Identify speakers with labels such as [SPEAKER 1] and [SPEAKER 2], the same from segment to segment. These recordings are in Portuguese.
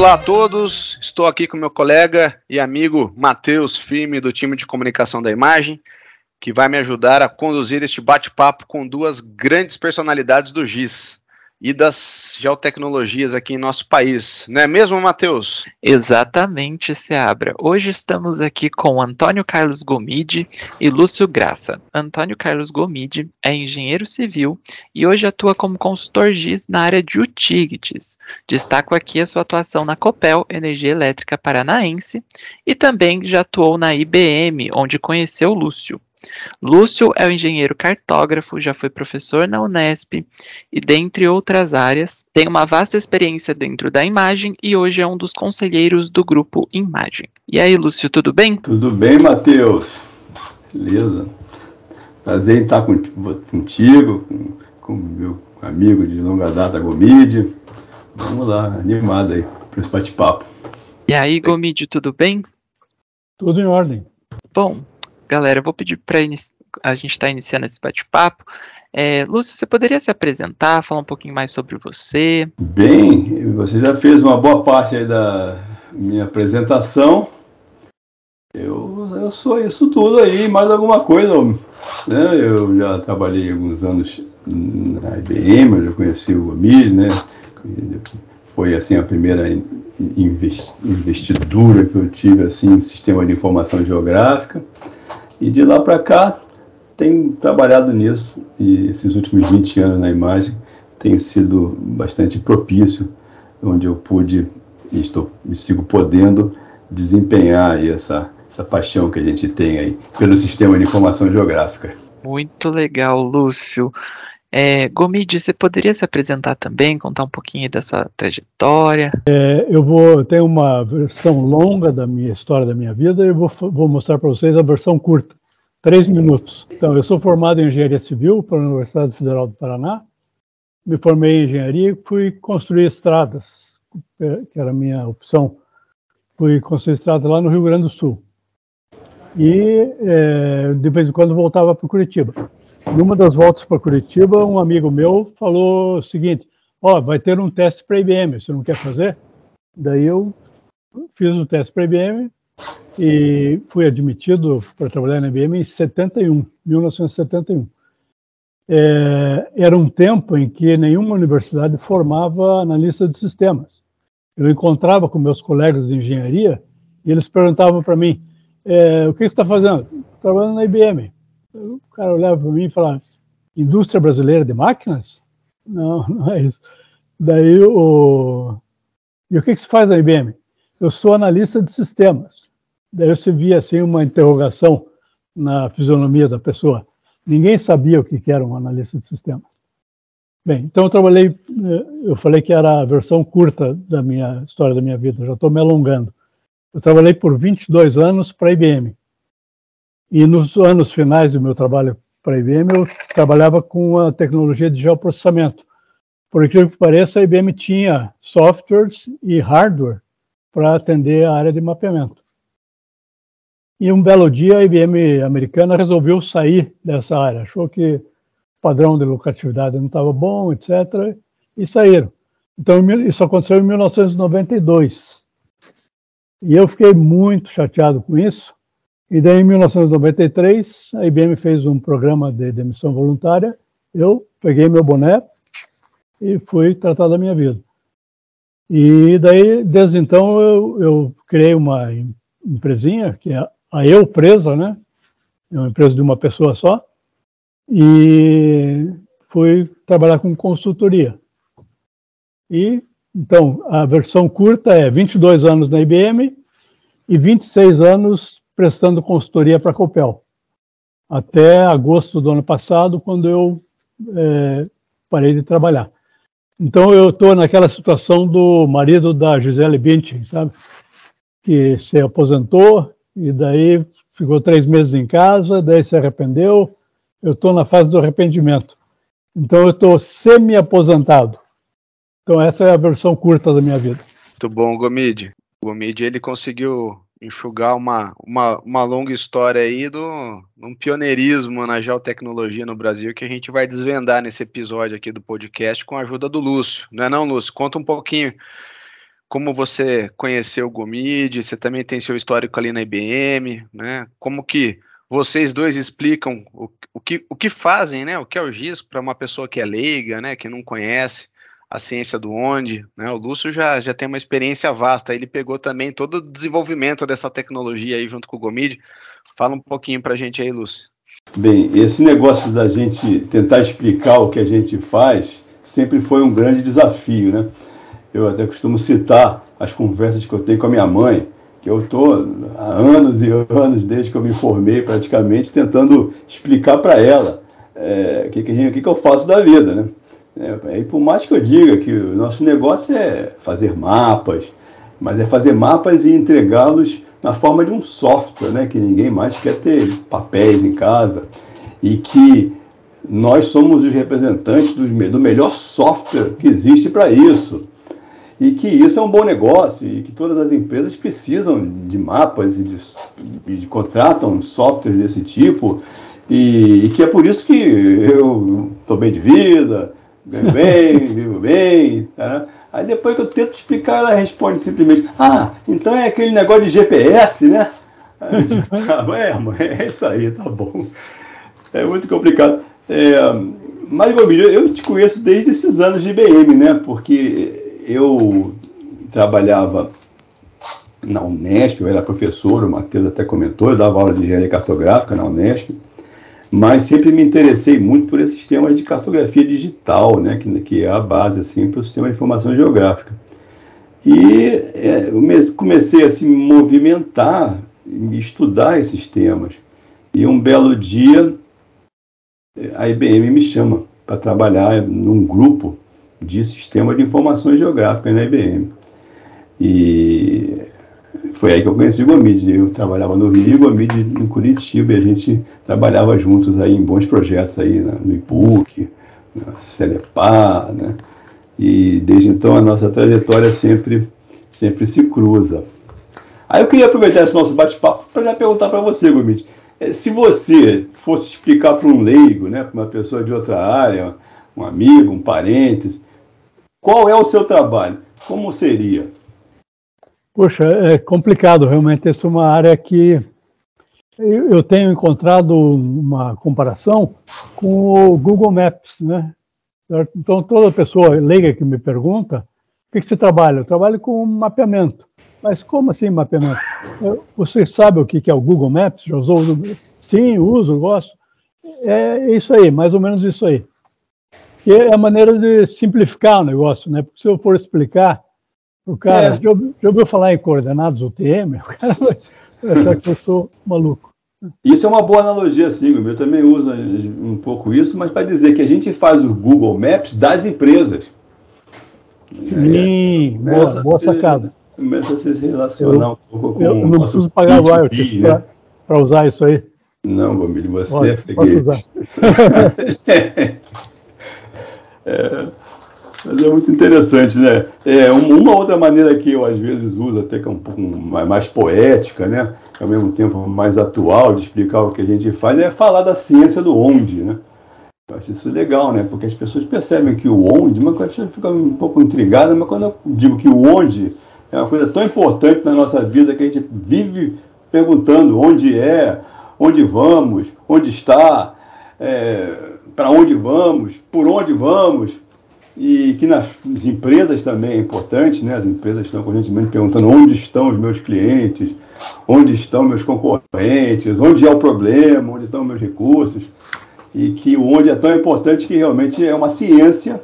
[SPEAKER 1] Olá a todos, estou aqui com meu colega e amigo Matheus Firme, do time de comunicação da imagem, que vai me ajudar a conduzir este bate-papo com duas grandes personalidades do GIS e das geotecnologias aqui em nosso país, não é mesmo, Matheus?
[SPEAKER 2] Exatamente, Seabra. Hoje estamos aqui com Antônio Carlos Gomide e Lúcio Graça. Antônio Carlos Gomide é engenheiro civil e hoje atua como consultor GIS na área de utilities. Destaco aqui a sua atuação na Copel Energia Elétrica Paranaense e também já atuou na IBM, onde conheceu Lúcio. Lúcio é o engenheiro cartógrafo, já foi professor na Unesp e, dentre outras áreas, tem uma vasta experiência dentro da imagem e hoje é um dos conselheiros do grupo Imagem. E aí, Lúcio, tudo bem?
[SPEAKER 3] Tudo bem, Matheus. Beleza. Prazer em estar contigo, com, com meu amigo de longa data, Gomide. Vamos lá, animado aí para esse bate-papo.
[SPEAKER 2] E aí, Gomide, tudo bem?
[SPEAKER 4] Tudo em ordem.
[SPEAKER 2] Bom, Galera, eu vou pedir para a gente estar tá iniciando esse bate-papo. É, Lúcio, você poderia se apresentar, falar um pouquinho mais sobre você?
[SPEAKER 3] Bem, você já fez uma boa parte aí da minha apresentação. Eu, eu sou isso tudo aí, mais alguma coisa. Né? Eu já trabalhei alguns anos na IBM, eu já conheci o Amis, né? Foi assim a primeira investidura que eu tive assim em sistema de informação geográfica. E de lá para cá, tenho trabalhado nisso e esses últimos 20 anos na imagem tem sido bastante propício, onde eu pude e estou e sigo podendo desempenhar essa, essa paixão que a gente tem aí pelo sistema de informação geográfica.
[SPEAKER 2] Muito legal, Lúcio. É, Gomide, você poderia se apresentar também, contar um pouquinho da sua trajetória?
[SPEAKER 4] É, eu vou ter uma versão longa da minha história da minha vida e vou, vou mostrar para vocês a versão curta, três minutos. Então, eu sou formado em engenharia civil pela Universidade Federal do Paraná, me formei em engenharia e fui construir estradas, que era a minha opção. Fui construir estradas lá no Rio Grande do Sul. E é, de vez em quando voltava para Curitiba. Numa das voltas para Curitiba, um amigo meu falou o seguinte: Ó, oh, vai ter um teste para IBM, você não quer fazer? Daí eu fiz o teste para IBM e fui admitido para trabalhar na IBM em 71, 1971. É, era um tempo em que nenhuma universidade formava analista de sistemas. Eu encontrava com meus colegas de engenharia e eles perguntavam para mim: é, o que você está fazendo? Trabalhando na IBM. O cara olhava para mim e falava: indústria brasileira de máquinas? Não, não é isso. Daí o. E o que, que se faz na IBM? Eu sou analista de sistemas. Daí você via assim uma interrogação na fisionomia da pessoa. Ninguém sabia o que era um analista de sistemas. Bem, então eu trabalhei, eh, eu falei que era a versão curta da minha história da minha vida, já estou me alongando. Eu trabalhei por 22 anos para a IBM. E nos anos finais do meu trabalho para a IBM, eu trabalhava com a tecnologia de geoprocessamento. Por incrível que pareça, a IBM tinha softwares e hardware para atender a área de mapeamento. E um belo dia, a IBM americana resolveu sair dessa área. Achou que o padrão de lucratividade não estava bom, etc. E saíram. Então, isso aconteceu em 1992. E eu fiquei muito chateado com isso, e daí, em 1993, a IBM fez um programa de demissão voluntária. Eu peguei meu boné e fui tratar da minha vida. E daí, desde então, eu, eu criei uma empresinha, que é a Eu Presa, né? É uma empresa de uma pessoa só. E fui trabalhar com consultoria. E, então, a versão curta é 22 anos na IBM e 26 anos prestando consultoria para a Copel, até agosto do ano passado, quando eu é, parei de trabalhar. Então eu estou naquela situação do marido da Gisele Bündchen, sabe? Que se aposentou e daí ficou três meses em casa, daí se arrependeu. Eu estou na fase do arrependimento. Então eu estou semi-aposentado. Então essa é a versão curta da minha vida.
[SPEAKER 1] Muito bom, Gomide. O Gomide ele conseguiu enxugar uma, uma, uma longa história aí do um pioneirismo na geotecnologia no Brasil que a gente vai desvendar nesse episódio aqui do podcast com a ajuda do Lúcio. Não é não, Lúcio? Conta um pouquinho como você conheceu o Gomid, você também tem seu histórico ali na IBM, né? Como que vocês dois explicam o, o, que, o que fazem, né? O que é o GIS para uma pessoa que é leiga, né? Que não conhece a ciência do onde, né? O Lúcio já, já tem uma experiência vasta, ele pegou também todo o desenvolvimento dessa tecnologia aí junto com o Gomid. Fala um pouquinho para a gente aí, Lúcio.
[SPEAKER 3] Bem, esse negócio da gente tentar explicar o que a gente faz sempre foi um grande desafio, né? Eu até costumo citar as conversas que eu tenho com a minha mãe, que eu estou há anos e anos, desde que eu me formei praticamente, tentando explicar para ela é, o que, que, que, que eu faço da vida, né? É, e por mais que eu diga que o nosso negócio é fazer mapas, mas é fazer mapas e entregá-los na forma de um software, né? Que ninguém mais quer ter papéis em casa e que nós somos os representantes do, do melhor software que existe para isso e que isso é um bom negócio e que todas as empresas precisam de mapas e, de, de contratam softwares desse tipo e, e, que é por isso que eu estou bem de vida, ganho bem, vivo bem. Tá? Aí depois que eu tento explicar, ela responde simplesmente: Ah, então é aquele negócio de GPS, né? Aí, ah, é, mãe, é isso aí, tá bom. É muito complicado. É, mas, Bobinho, eu te conheço desde esses anos de IBM, né? Porque eu trabalhava na Unesp, eu era professor, o Matheus até comentou, eu dava aula de engenharia cartográfica na Unesp mas sempre me interessei muito por esses temas de cartografia digital, né, que, que é a base assim, para o sistema de informação geográfica. E é, comecei a se movimentar, estudar esses temas. E um belo dia, a IBM me chama para trabalhar num grupo de sistema de informações geográficas na IBM. E foi aí que eu conheci o Gomide. Eu trabalhava no Rio o Gomide em Curitiba e a gente trabalhava juntos aí em bons projetos aí no IPUC, na Celepar, né? E desde então a nossa trajetória sempre, sempre se cruza. Aí eu queria aproveitar esse nosso bate-papo para já perguntar para você, Gomide. Eh, se você fosse explicar para um leigo, né, para uma pessoa de outra área, um amigo, um parente, qual é o seu trabalho? Como seria?
[SPEAKER 4] Poxa, é complicado realmente. Essa é uma área que eu tenho encontrado uma comparação com o Google Maps, né? Então, toda pessoa leiga que me pergunta, o que, você trabalha? Eu trabalho com mapeamento. Mas como assim mapeamento? Você sabe o que é o Google Maps? Já usou? Sim, uso, gosto. É isso aí, mais ou menos isso aí. E é a maneira de simplificar o negócio, né? Porque se eu for explicar, o cara, é. já, ouviu, já, ouviu falar em coordenadas UTM? O cara vai achar que eu sou maluco.
[SPEAKER 3] Isso é uma boa analogia, sim, eu também uso um pouco isso, mas para dizer que a gente faz o Google Maps das empresas.
[SPEAKER 4] Sim, é, boa, boa sacada.
[SPEAKER 3] Começa a se relacionar eu, um pouco com
[SPEAKER 4] Eu não preciso pagar royalties né? para usar isso aí.
[SPEAKER 3] Não, Gomilho, você Pode, é freguês. Posso usar. é, mas é muito interessante, né? É, uma outra maneira que eu às vezes uso, até que é um pouco mais poética, né? Ao mesmo tempo mais atual de explicar o que a gente faz, é falar da ciência do onde, né? Eu acho isso legal, né? Porque as pessoas percebem que o onde, uma coisa fica um pouco intrigada, mas quando eu digo que o onde é uma coisa tão importante na nossa vida que a gente vive perguntando onde é, onde vamos, onde está, é, para onde vamos, por onde vamos, e que nas empresas também é importante, né? As empresas estão constantemente perguntando onde estão os meus clientes, onde estão meus concorrentes, onde é o problema, onde estão meus recursos, e que o onde é tão importante que realmente é uma ciência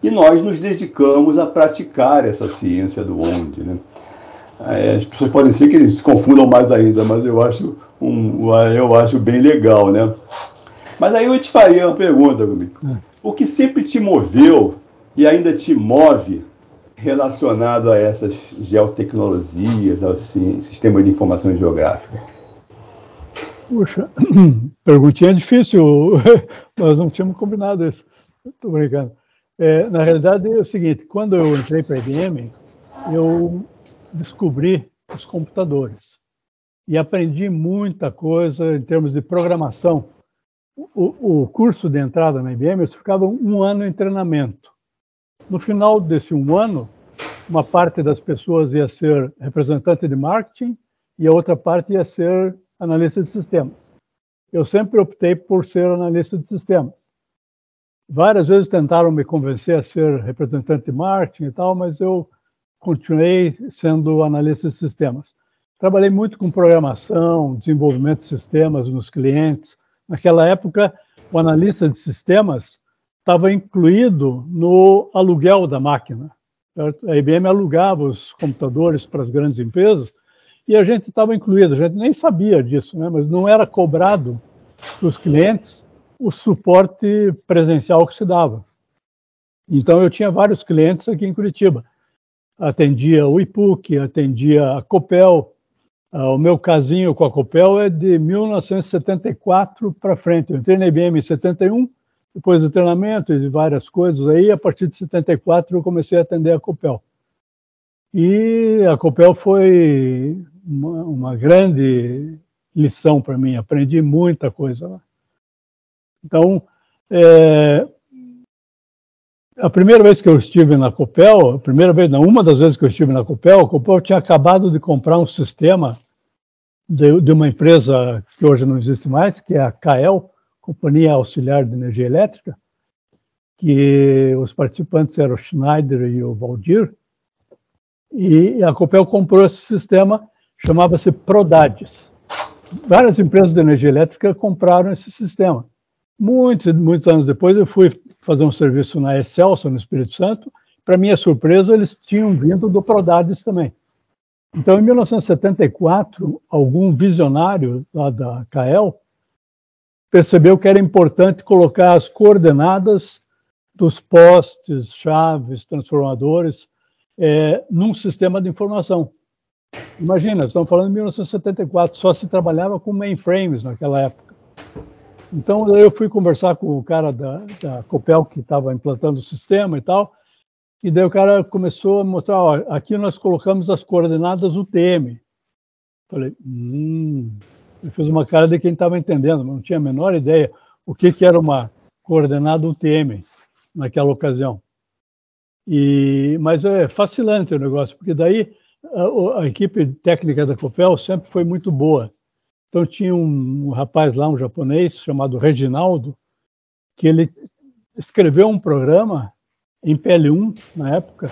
[SPEAKER 3] e nós nos dedicamos a praticar essa ciência do onde, né? É, as pessoas podem ser que se confundam mais ainda, mas eu acho, um, eu acho bem legal, né? Mas aí eu te faria uma pergunta, comigo. É. O que sempre te moveu e ainda te move relacionado a essas geotecnologias, ao sistema de informação geográfica?
[SPEAKER 4] Puxa, perguntinha difícil. Nós não tínhamos combinado isso. Estou brincando. É, na realidade, é o seguinte: quando eu entrei para a IBM, eu descobri os computadores e aprendi muita coisa em termos de programação. O, o curso de entrada na IBM, eu ficava um ano em treinamento. No final desse um ano, uma parte das pessoas ia ser representante de marketing e a outra parte ia ser analista de sistemas. Eu sempre optei por ser analista de sistemas. Várias vezes tentaram me convencer a ser representante de marketing e tal, mas eu continuei sendo analista de sistemas. Trabalhei muito com programação, desenvolvimento de sistemas nos clientes. Naquela época, o analista de sistemas estava incluído no aluguel da máquina. Certo? A IBM alugava os computadores para as grandes empresas e a gente estava incluído. A gente nem sabia disso, né? mas não era cobrado dos clientes o suporte presencial que se dava. Então, eu tinha vários clientes aqui em Curitiba. Atendia o IPUC, atendia a Copel. Ah, o meu casinho com a Copel é de 1974 para frente. Eu entrei na IBM em 71, depois do treinamento e de várias coisas aí, a partir de 74 eu comecei a atender a Copel. E a Copel foi uma, uma grande lição para mim, aprendi muita coisa lá. Então, é, a primeira vez que eu estive na Copel, a primeira vez, não, uma das vezes que eu estive na Copel, a Copel tinha acabado de comprar um sistema de, de uma empresa que hoje não existe mais, que é a CAEL, Companhia Auxiliar de Energia Elétrica, que os participantes eram o Schneider e o Valdir, e a Copel comprou esse sistema, chamava-se Prodades várias empresas de energia elétrica compraram esse sistema. Muitos, muitos anos depois, eu fui fazer um serviço na Excelsior, no Espírito Santo. Para minha surpresa, eles tinham vindo do Prodades também. Então, em 1974, algum visionário lá da CAEL percebeu que era importante colocar as coordenadas dos postes, chaves, transformadores, é, num sistema de informação. Imagina, estamos falando de 1974, só se trabalhava com mainframes naquela época. Então eu fui conversar com o cara da, da Copel que estava implantando o sistema e tal, e daí o cara começou a mostrar, ó, aqui nós colocamos as coordenadas UTM. Falei, hum, ele fez uma cara de quem estava entendendo, não tinha a menor ideia o que, que era uma coordenada UTM naquela ocasião. E, mas é fascinante o negócio, porque daí a, a, equipe técnica da Copel sempre foi muito boa. Então tinha um, um rapaz lá, um japonês, chamado Reginaldo, que ele escreveu um programa em PL1, na época,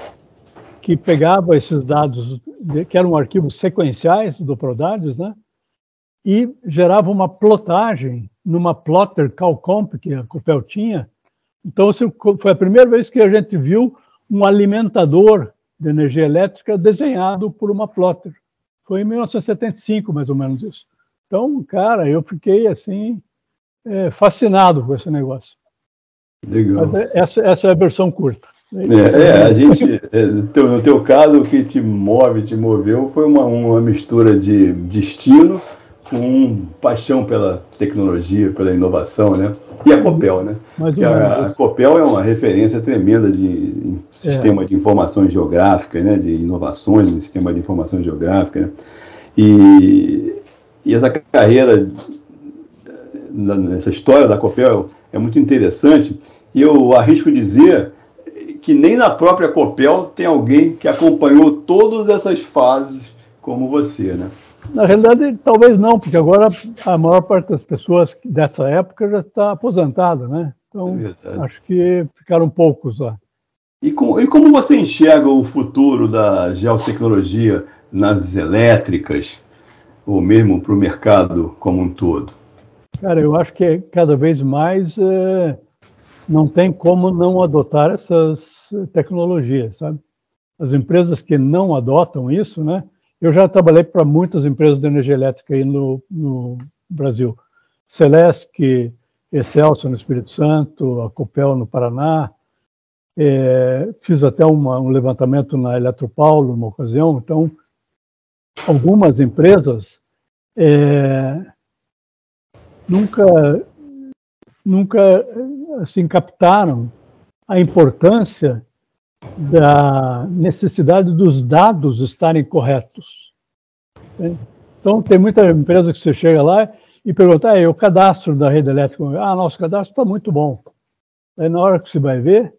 [SPEAKER 4] que pegava esses dados, que eram arquivos sequenciais do Prodades, né? E gerava uma plotagem numa plotter CalComp que a Copel tinha. Então, foi a primeira vez que a gente viu um alimentador de energia elétrica desenhado por uma plotter. Foi em 1975, mais ou menos isso. Então, cara, eu fiquei assim é, fascinado com esse negócio. Legal. É, essa, essa é a versão curta.
[SPEAKER 3] É, é a gente, é, no teu caso, o que te move, te moveu foi uma, uma mistura de destino com paixão pela tecnologia, pela inovação, né? E a Copel, né? A, a, Copel é uma referência tremenda de sistema é. de informação geográfica, né? De inovações no sistema de informação geográfica. Né? E, e essa carreira, essa história da Copel é muito interessante. E eu arrisco dizer que nem na própria Copel tem alguém que acompanhou todas essas fases como você, né?
[SPEAKER 4] Na realidade, talvez não, porque agora a maior parte das pessoas dessa época já está aposentada, né? Então, é acho que ficaram poucos lá.
[SPEAKER 3] E, com, e como você enxerga o futuro da geotecnologia nas elétricas, ou mesmo para o mercado como um todo?
[SPEAKER 4] Cara, eu acho que cada vez mais é, não tem como não adotar essas tecnologias, sabe? As empresas que não adotam isso, né? Eu já trabalhei para muitas empresas de energia elétrica aí no, no Brasil. Celesc, Excelsior no Espírito Santo, a Copel no Paraná. É, fiz até uma, um levantamento na Eletropaulo, numa ocasião. Então, algumas empresas é, nunca, nunca assim, captaram a importância da necessidade dos dados estarem corretos. Então, tem muita empresa que você chega lá e pergunta, ah, o cadastro da rede elétrica, ah, nosso cadastro está muito bom. Aí, na hora que você vai ver,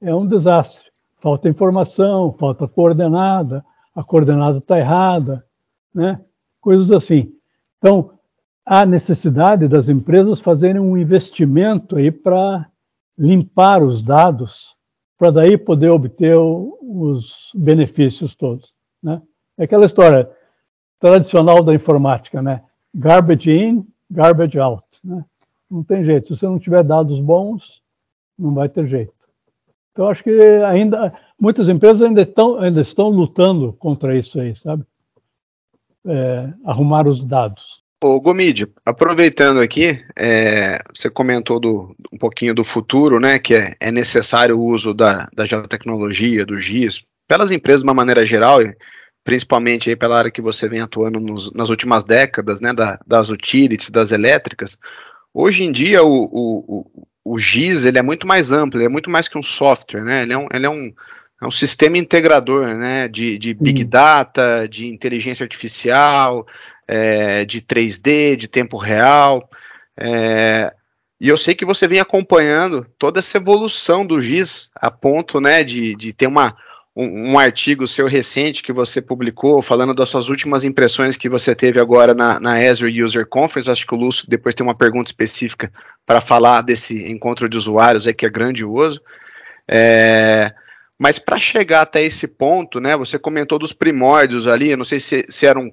[SPEAKER 4] é um desastre. falta informação, falta coordenada, a coordenada está errada, né? coisas assim. Então, há necessidade das empresas fazerem um investimento aí para limpar os dados, para daí poder obter os benefícios todos. Né? É aquela história tradicional da informática, né? Garbage in, garbage out. Né? Não tem jeito. Se você não tiver dados bons, não vai ter jeito. Então, acho que ainda muitas empresas ainda estão, ainda estão lutando contra isso aí, sabe? É, arrumar os dados.
[SPEAKER 1] Ô, Gomide, aproveitando aqui, é, você comentou do, um pouquinho do futuro, né, que é, é necessário o uso da, da geotecnologia, do GIS, pelas empresas de uma maneira geral, principalmente aí pela área que você vem atuando nos, nas últimas décadas, né, da, das utilities, das elétricas, hoje em dia o, o, o, GIS ele é muito mais amplo, ele é muito mais que um software, né, ele é um, ele é um, é um sistema integrador, né, de, de Big. Data, de inteligência artificial, é, de 3D, de tempo real, é, e eu sei que você vem acompanhando toda essa evolução do GIS a ponto, né, de, de ter uma um, um, artigo seu recente que você publicou, falando das suas últimas impressões que você teve agora na, na Azure User Conference. Acho que o Lúcio depois tem uma pergunta específica para falar desse encontro de usuários aí que é grandioso. É, mas para chegar até esse ponto, né, você comentou dos primórdios ali, não sei se, se era um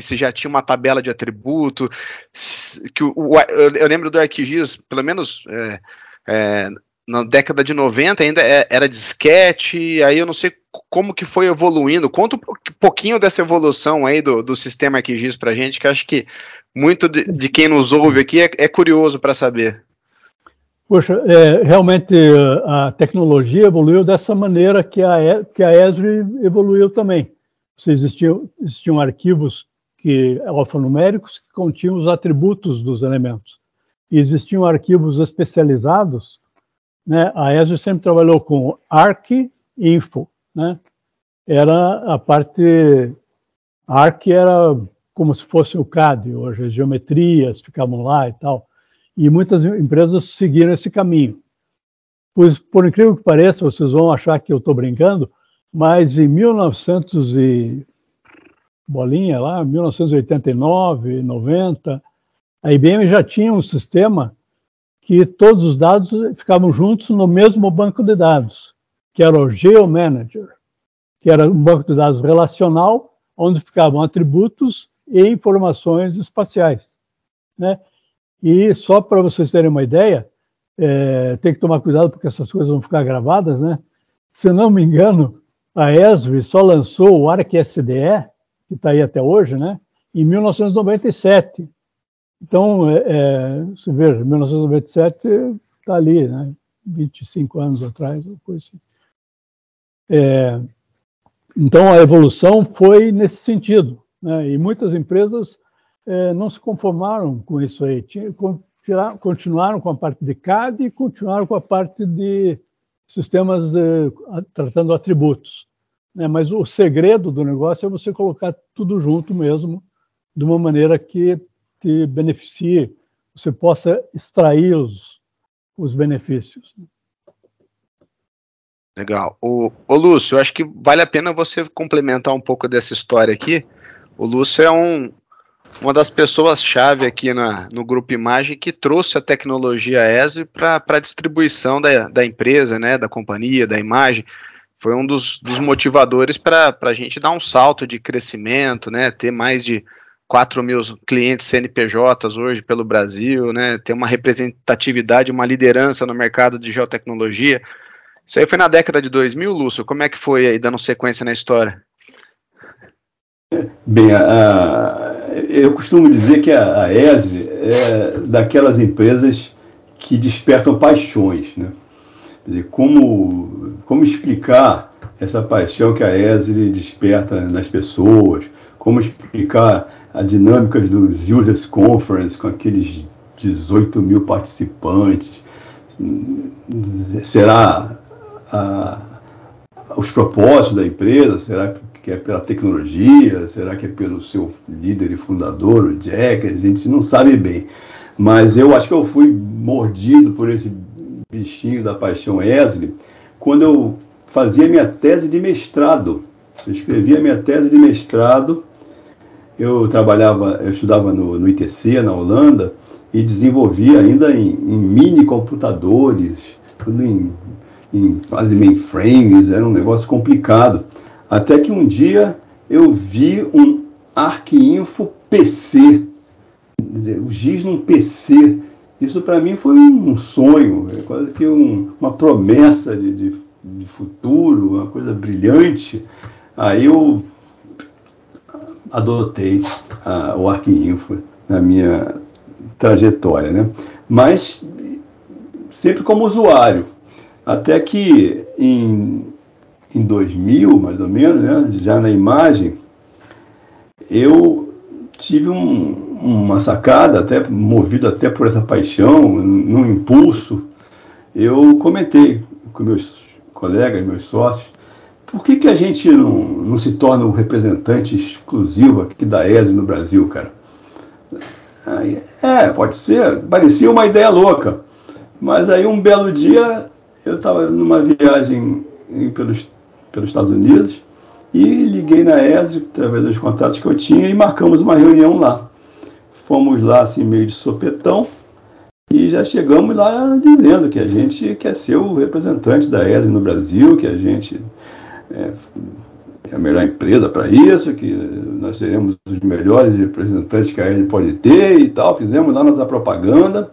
[SPEAKER 1] se já tinha uma tabela de atributo, se, que o, o, eu lembro do ArcGIS, pelo menos é, é, na década de 90 ainda é, era disquete, aí eu não sei como que foi evoluindo. Conta um pouquinho dessa evolução aí do, do sistema ArcGIS para gente, que acho que muito de, de quem nos ouve aqui é, é curioso para saber.
[SPEAKER 4] Poxa, é, realmente a tecnologia evoluiu dessa maneira que a, que a Esri evoluiu também. Existiam, existiam arquivos que alfanuméricos que continham os atributos dos elementos. Existiam arquivos especializados né, a ESO sempre trabalhou com ARC Info. Né? Era a parte. ARC era como se fosse o CAD, hoje as geometrias ficavam lá e tal. E muitas empresas seguiram esse caminho. Pois, por incrível que pareça, vocês vão achar que eu estou brincando, mas em 1900 e bolinha lá, 1989, 90, a IBM já tinha um sistema que todos os dados ficavam juntos no mesmo banco de dados, que era o GeoManager, que era um banco de dados relacional, onde ficavam atributos e informações espaciais. Né? E só para vocês terem uma ideia, é, tem que tomar cuidado porque essas coisas vão ficar gravadas, né? Se não me engano, a ESRI só lançou o ArcSDE, que está aí até hoje, né? Em 1997. Então, é, é, vê, 1997 está ali, né? 25 anos atrás, coisa assim. É, então, a evolução foi nesse sentido. Né? E muitas empresas não se conformaram com isso aí. Continuaram com a parte de CAD e continuaram com a parte de sistemas de, tratando atributos. Né? Mas o segredo do negócio é você colocar tudo junto mesmo, de uma maneira que te beneficie, você possa extrair os, os benefícios.
[SPEAKER 1] Legal. O, o Lúcio, acho que vale a pena você complementar um pouco dessa história aqui. O Lúcio é um, uma das pessoas-chave aqui na, no Grupo Imagem que trouxe a tecnologia ESE para a distribuição da, da empresa, né, da companhia, da imagem. Foi um dos, dos motivadores para a gente dar um salto de crescimento, né, ter mais de 4 mil clientes CNPJs hoje pelo Brasil, né? Ter uma representatividade, uma liderança no mercado de geotecnologia. Isso aí foi na década de 2000, Lúcio? Como é que foi aí, dando sequência na história?
[SPEAKER 3] Bem, a, eu costumo dizer que a, a ESRE é daquelas empresas que despertam paixões, né? Dizer, como, como explicar essa paixão que a ESRE desperta nas pessoas? Como explicar a dinâmica dos Users Conference com aqueles 18 mil participantes. Será a, os propósitos da empresa? Será que é pela tecnologia? Será que é pelo seu líder e fundador, o Jack? A gente não sabe bem. Mas eu acho que eu fui mordido por esse bichinho da paixão Esli quando eu fazia minha tese de mestrado. Eu escrevi a minha tese de mestrado. Eu trabalhava, eu estudava no, no ITC, na Holanda, e desenvolvia ainda em, em mini computadores, tudo em, em quase mainframes, era um negócio complicado. Até que um dia eu vi um Arquinfo PC, o GIS num PC. Isso para mim foi um sonho, é quase que um, uma promessa de, de, de, futuro, uma coisa brilhante. Aí eu adotei a, o Arquinfo na minha trajetória, né? Mas sempre como usuário. Até que em, em 2000, mais ou menos, né, já na imagem, eu tive um, uma sacada, até movido até por essa paixão, num impulso, eu comentei com meus colegas, meus sócios, por que, que a gente não, não se torna o um representante exclusivo aqui da ESE no Brasil, cara? Aí, é, pode ser, parecia uma ideia louca. Mas aí um belo dia eu estava numa viagem pelos, pelos Estados Unidos e liguei na ESE, através dos contatos que eu tinha, e marcamos uma reunião lá. Fomos lá assim meio de sopetão e já chegamos lá dizendo que a gente quer ser o representante da ESE no Brasil, que a gente é, é a melhor empresa para isso, que nós seremos os melhores representantes que a ESE pode ter e tal. Fizemos lá nossa propaganda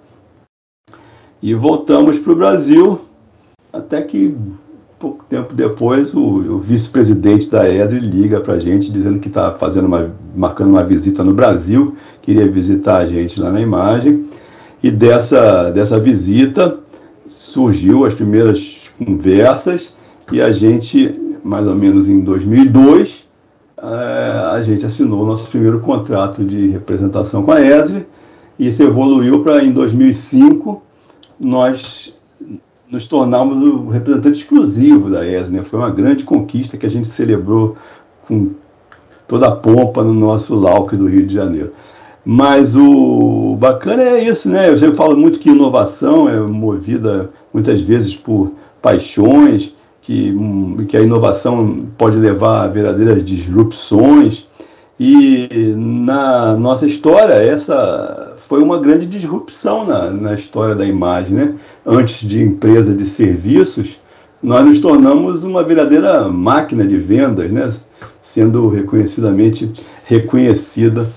[SPEAKER 3] e voltamos para o Brasil, até que pouco tempo depois o, o vice-presidente da ESE liga para a gente dizendo que está fazendo uma, marcando uma visita no Brasil, queria visitar a gente lá na imagem. E dessa, dessa visita surgiu as primeiras conversas e a gente, mais ou menos em 2002, eh, a gente assinou o nosso primeiro contrato de representação com a ESRE e isso evoluiu para em 2005 nós nos tornarmos o representante exclusivo da ESA. Né? Foi uma grande conquista que a gente celebrou com toda a pompa no nosso LAUC do Rio de Janeiro. Mas o bacana é isso, né? Eu sempre falo muito que inovação é movida muitas vezes por paixões, que, que a inovação pode levar a verdadeiras disrupções. E na nossa história, essa foi uma grande disrupção na, na história da imagem. Né? Antes de empresa de serviços, nós nos tornamos uma verdadeira máquina de vendas, né? sendo reconhecidamente reconhecida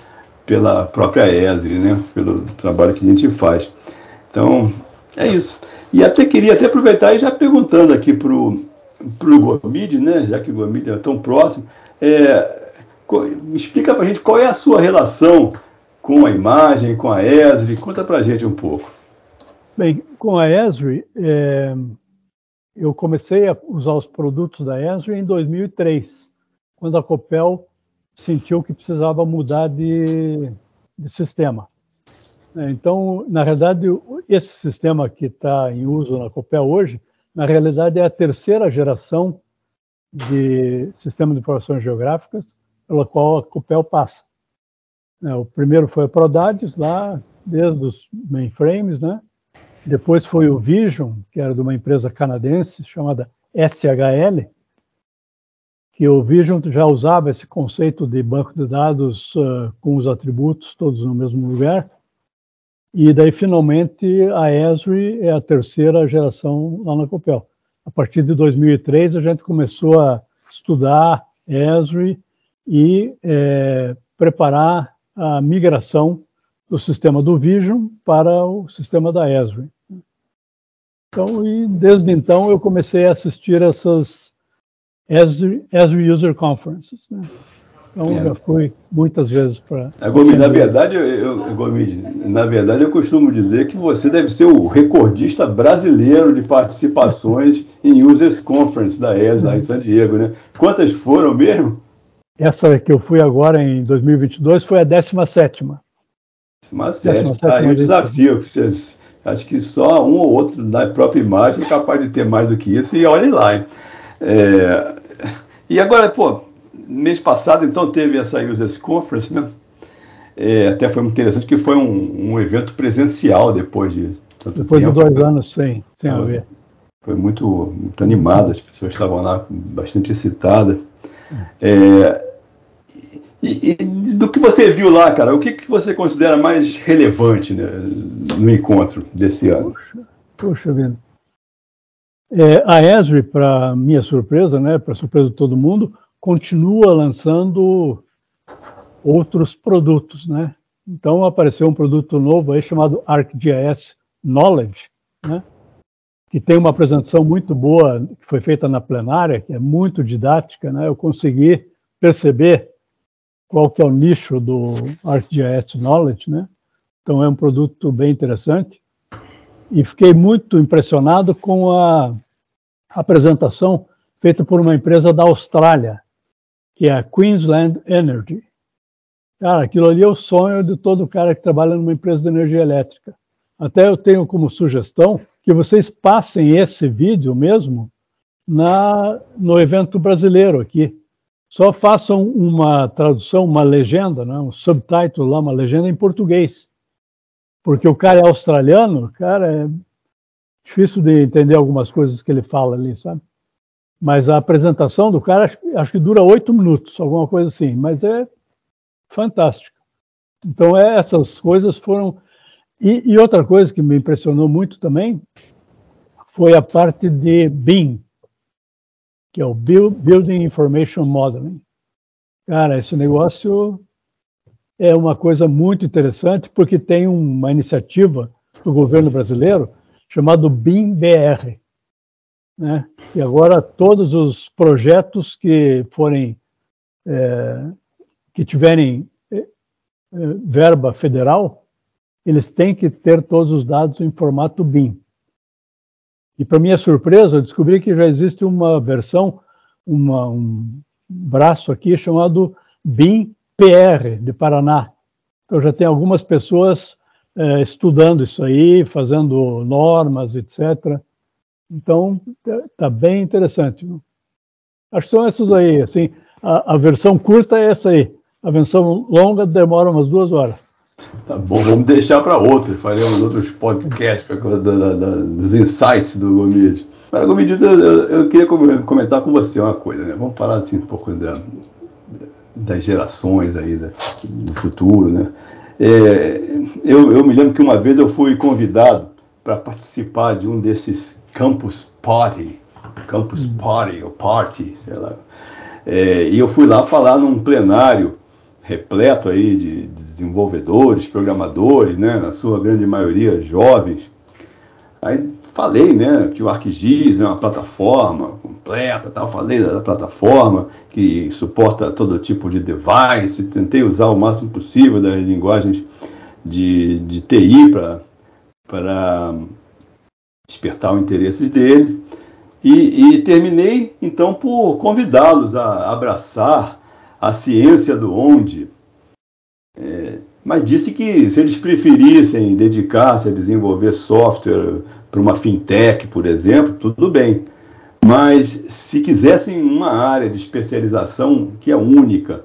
[SPEAKER 3] pela própria ESRI, né? pelo trabalho que a gente faz. Então, é isso. E até queria até aproveitar e já perguntando aqui para o Gomide, né? já que o Gomide é tão próximo, é, explica para a gente qual é a sua relação com a imagem, com a ESRI. Conta para a gente um pouco.
[SPEAKER 4] Bem, com a ESRI, é, eu comecei a usar os produtos da ESRI em 2003, quando a Copel sentiu que precisava mudar de, de sistema. É, então, na realidade, esse sistema que está em uso na Copel hoje, na realidade é a terceira geração de sistema de informações geográficas pela qual a Copel passa. É, o primeiro foi a Prodades, lá desde os mainframes, né? Depois foi o Vision, que era de uma empresa canadense chamada SHL, que o Vision já usava esse conceito de banco de dados uh, com os atributos todos no mesmo lugar. E daí, finalmente, a Esri é a terceira geração lá na Copel. A partir de 2003, a gente começou a estudar Esri e é, preparar a migração do sistema do Vision para o sistema da Esri. Então, e desde então eu comecei a assistir essas Esri, Esri User Conferences. Né? Então é. já fui muitas vezes para.
[SPEAKER 3] Na verdade, eu, Gomide, na verdade eu costumo dizer que você deve ser o recordista brasileiro de participações em Users Conference da ESA lá em San Diego, né? Quantas foram mesmo?
[SPEAKER 4] Essa que eu fui agora em 2022 foi a 17
[SPEAKER 3] Mas tá aí o desafio. Acho que só um ou outro da própria imagem é capaz de ter mais do que isso, e olhe lá. Hein? É, e agora, pô, mês passado, então, teve essa Users Conference, né? É, até foi muito interessante que foi um, um evento presencial depois de
[SPEAKER 4] tanto depois tempo. de dois né? anos sem, sem haver.
[SPEAKER 3] foi muito, muito animado, as pessoas estavam lá bastante excitadas. É, e, e, do que você viu lá, cara, o que, que você considera mais relevante né, no encontro desse ano?
[SPEAKER 4] Puxa vida. É, a Esri, para minha surpresa, né, para surpresa de todo mundo, continua lançando outros produtos, né? Então apareceu um produto novo aí chamado ArcGIS Knowledge, né? que tem uma apresentação muito boa, que foi feita na plenária, que é muito didática, né? Eu consegui perceber qual que é o nicho do ArcGIS Knowledge, né? Então é um produto bem interessante. E fiquei muito impressionado com a apresentação feita por uma empresa da Austrália, que é a Queensland Energy. Cara, aquilo ali é o sonho de todo cara que trabalha numa empresa de energia elétrica. Até eu tenho como sugestão que vocês passem esse vídeo mesmo na, no evento brasileiro aqui. Só façam uma tradução, uma legenda, né, um subtítulo lá, uma legenda em português. Porque o cara é australiano, cara, é difícil de entender algumas coisas que ele fala ali, sabe? Mas a apresentação do cara acho, que dura oito minutos, alguma coisa assim, mas é fantástico. Então, é, essas coisas foram. E, e, outra coisa que me impressionou muito também foi a parte de BIM, que é o Building Information Modeling. Cara, esse negócio é uma coisa muito interessante, porque tem uma iniciativa do governo brasileiro chamado BIM-BR. Né? E agora todos os projetos que forem é, que tiverem é, é, verba federal, eles têm que ter todos os dados em formato BIM. E para minha surpresa, eu descobri que já existe uma versão, uma, um braço aqui chamado BIM PR de Paraná. Então já tem algumas pessoas é, estudando isso aí, fazendo normas, etc. Então está bem interessante. Acho que são essas aí. Assim, a, a versão curta é essa aí. A versão longa demora umas duas horas.
[SPEAKER 3] Tá bom, vamos deixar para outros, faremos outros podcasts pra, da, da, dos insights do Gomide. Para Gomide, eu, eu, queria comentar com você uma coisa, né? Vamos falar assim um pouco da, das gerações aí da, do futuro, né? É, eu, eu me lembro que uma vez eu fui convidado para participar de um desses campus party, campus hum. party ou party, sei lá. É, e eu fui lá falar num plenário repleto aí de desenvolvedores, programadores, né, na sua grande maioria jovens. Aí falei, né, que o ArcGIS é uma plataforma completa, tal, falei da plataforma que suporta todo tipo de device, tentei usar o máximo possível das linguagens de, de TI para despertar o interesse dele. E, e terminei, então, por convidá-los a abraçar a ciência do onde, é, mas disse que se eles preferissem dedicar-se a desenvolver software para uma fintech, por exemplo, tudo bem. Mas se quisessem uma área de especialização que é única,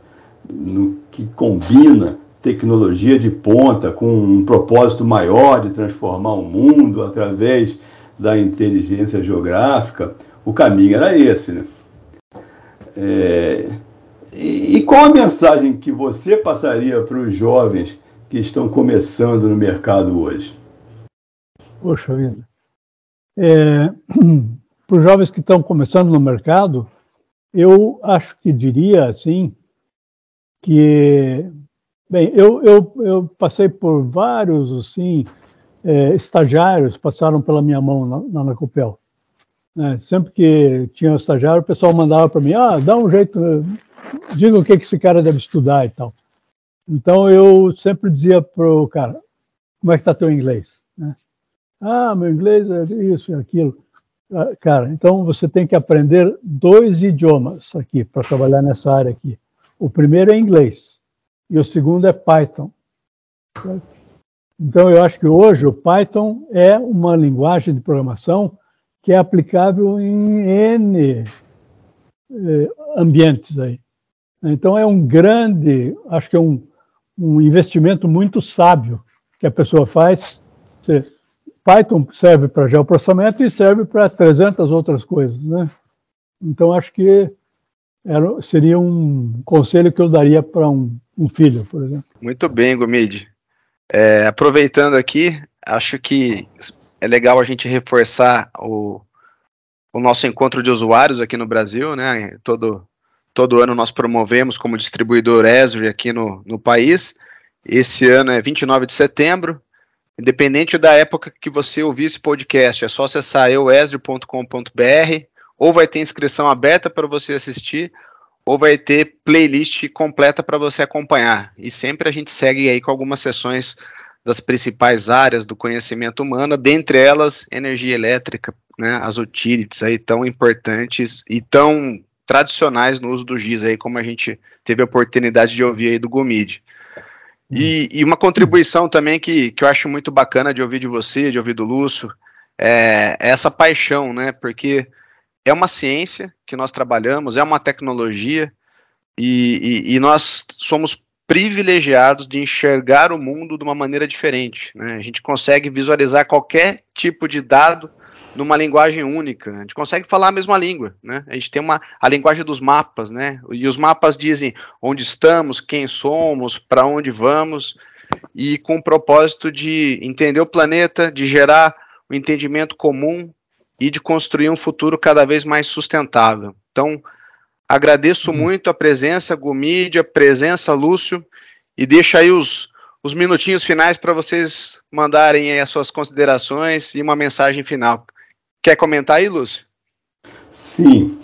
[SPEAKER 3] no, que combina tecnologia de ponta com um propósito maior de transformar o mundo através da inteligência geográfica, o caminho era esse. Né? É, e, qual a mensagem que você passaria para os jovens que estão começando no mercado hoje?
[SPEAKER 4] Poxa vida. É, para os jovens que estão começando no mercado, eu acho que diria assim que, bem, eu, eu, eu passei por vários assim, é, estagiários passaram pela minha mão na, na Copel. É, sempre que tinha um estagiário, o pessoal mandava para mim, ah, dá um jeito, diga o que, esse cara deve estudar e tal. Então eu sempre dizia pro cara, como é que está teu inglês? Né? Ah, meu inglês é isso e aquilo. Ah, cara, então você tem que aprender dois idiomas aqui para trabalhar nessa área aqui. O primeiro é inglês e o segundo é Python. Então eu acho que hoje o Python é uma linguagem de programação que é aplicável em N eh, ambientes aí. Então é um grande, acho que é um, um investimento muito sábio que a pessoa faz. Python serve para geoprocessamento e serve para 300 outras coisas, né? Então acho que era, seria um conselho que eu daria para um, um, filho, por exemplo.
[SPEAKER 1] Muito bem, Gomide. É, aproveitando aqui, acho que é legal a gente reforçar o, o nosso encontro de usuários aqui no Brasil, né? Todo, todo ano nós promovemos como distribuidor Esri aqui no, no país. Esse ano é 29 de setembro. Independente da época que você ouvir esse podcast, é só acessar euesri.com.br ou vai ter inscrição aberta para você assistir, ou vai ter playlist completa para você acompanhar. E sempre a gente segue aí com algumas sessões das principais áreas do conhecimento humano, dentre elas energia elétrica, né, as utilities aí tão importantes e tão tradicionais no uso do GIS aí, como a gente teve a oportunidade de ouvir aí do Gomid. E, e, uma contribuição também que, que eu acho muito bacana de ouvir de você, de ouvir do Lúcio, é essa paixão, né? Porque é uma ciência que nós trabalhamos, é uma tecnologia, e, e, e, nós somos privilegiados de enxergar o mundo de uma maneira diferente. Né? A gente consegue visualizar qualquer tipo de dado numa linguagem única. A gente consegue falar a mesma língua, né? A gente tem uma a linguagem dos mapas, né? E os mapas dizem onde estamos, quem somos, para onde vamos, e com o propósito de entender o planeta, de gerar o um entendimento comum e de construir um futuro cada vez mais sustentável. Então, agradeço uhum. muito a presença, Gomídia, a presença, Lúcio, e deixa aí os, os minutinhos finais para vocês mandarem as suas considerações e uma mensagem final. Quer comentar aí, Lúcio?
[SPEAKER 3] Sim,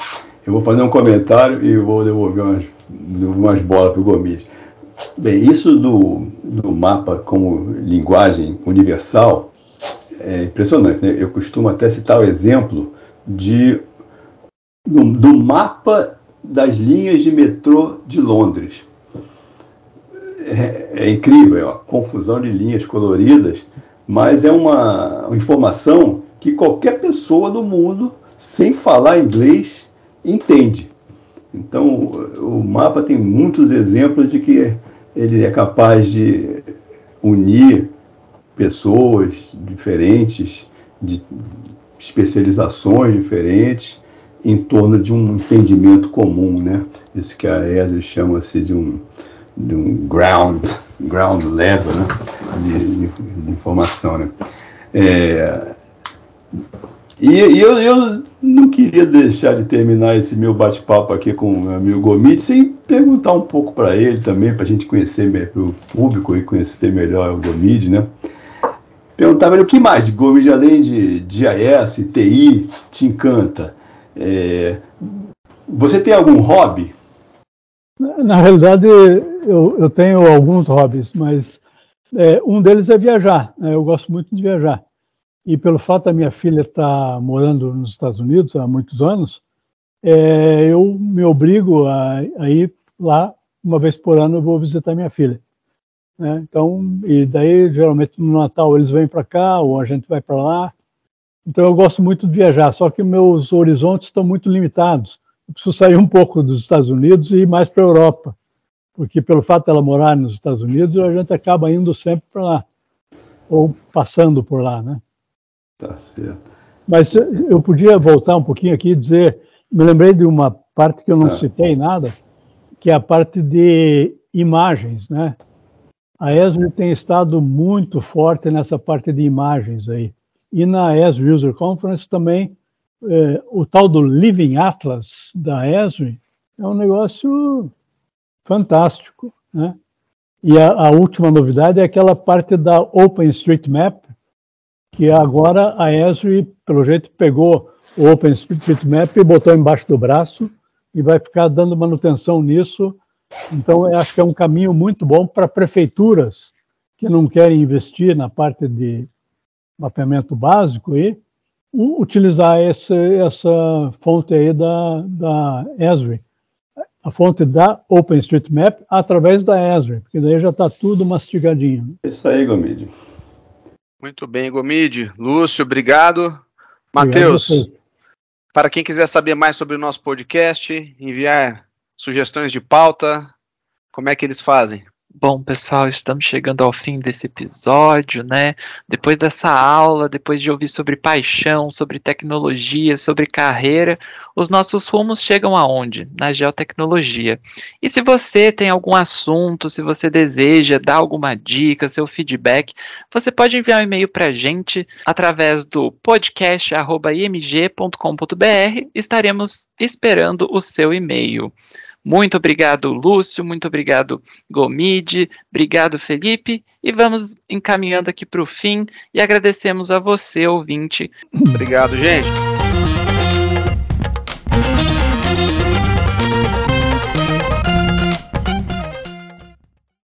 [SPEAKER 3] eu vou fazer um comentário e vou devolver umas, umas bolas para o Gomes. Bem, isso do, do mapa como linguagem universal é impressionante. Né? Eu costumo até citar o exemplo de, do, do mapa das linhas de metrô de Londres. É, é incrível, é uma confusão de linhas coloridas, mas é uma, informação que qualquer pessoa do mundo, sem falar inglês, entende. Então, o mapa tem muitos exemplos de que ele é capaz de unir pessoas diferentes, de especializações diferentes, em torno de um entendimento comum, né? Isso que a ESA chama-se de um, de um ground, ground level né? de, de, de informação, né? É, e, e eu, eu, não queria deixar de terminar esse meu bate-papo aqui com o meu amigo Gomit sem perguntar um pouco para ele também, para a gente conhecer para o público e conhecer melhor o Gomid, né? Perguntava ele o que mais de Gomid, além de GIS, TI, te encanta. É, você tem algum hobby?
[SPEAKER 4] Na realidade, eu, eu tenho alguns hobbies, mas é, um deles é viajar. Né? Eu gosto muito de viajar. E pelo fato da minha filha estar tá morando nos Estados Unidos há muitos anos, é, eu me obrigo a, a, ir lá uma vez por ano. Eu vou visitar minha filha. Né? Então, e daí geralmente no Natal eles vêm para cá ou a gente vai para lá. Então eu gosto muito de viajar. Só que meus horizontes estão muito limitados. Eu preciso sair um pouco dos Estados Unidos e ir mais para a Europa, porque pelo fato dela morar nos Estados Unidos a gente acaba indo sempre para lá ou passando por lá, né?
[SPEAKER 3] Tá certo.
[SPEAKER 4] Mas eu podia voltar um pouquinho aqui e dizer, me lembrei de uma parte que eu não tá. citei nada, que é a parte de imagens, né? A Esri tem estado muito forte nessa parte de imagens aí. E na Esri User Conference também, é, o tal do Living Atlas da Esri é um negócio fantástico, né? E a, a última novidade é aquela parte da OpenStreetMap, que agora a Esri, pelo jeito, pegou o OpenStreetMap e botou embaixo do braço e vai ficar dando manutenção nisso. Então, acho que é um caminho muito bom para prefeituras que não querem investir na parte de mapeamento básico e utilizar essa, essa fonte aí da, da Esri, a fonte da OpenStreetMap através da Esri, porque daí já está tudo mastigadinho.
[SPEAKER 3] É isso aí, Gomide.
[SPEAKER 1] Muito bem, Gomide. Lúcio, obrigado. Matheus, para quem quiser saber mais sobre o nosso podcast, enviar sugestões de pauta, como é que eles fazem?
[SPEAKER 2] Bom, pessoal, estamos chegando ao fim desse episódio, né? Depois dessa aula, depois de ouvir sobre paixão, sobre tecnologia, sobre carreira, os nossos rumos chegam aonde? Na geotecnologia. E se você tem algum assunto, se você deseja dar alguma dica, seu feedback, você pode enviar um e-mail para a gente através do podcast.img.com.br. Estaremos esperando o seu e-mail. Muito obrigado, Lúcio. Muito obrigado, Gomide. Obrigado, Felipe. E vamos encaminhando aqui para o fim e agradecemos a você, ouvinte.
[SPEAKER 1] Obrigado, gente.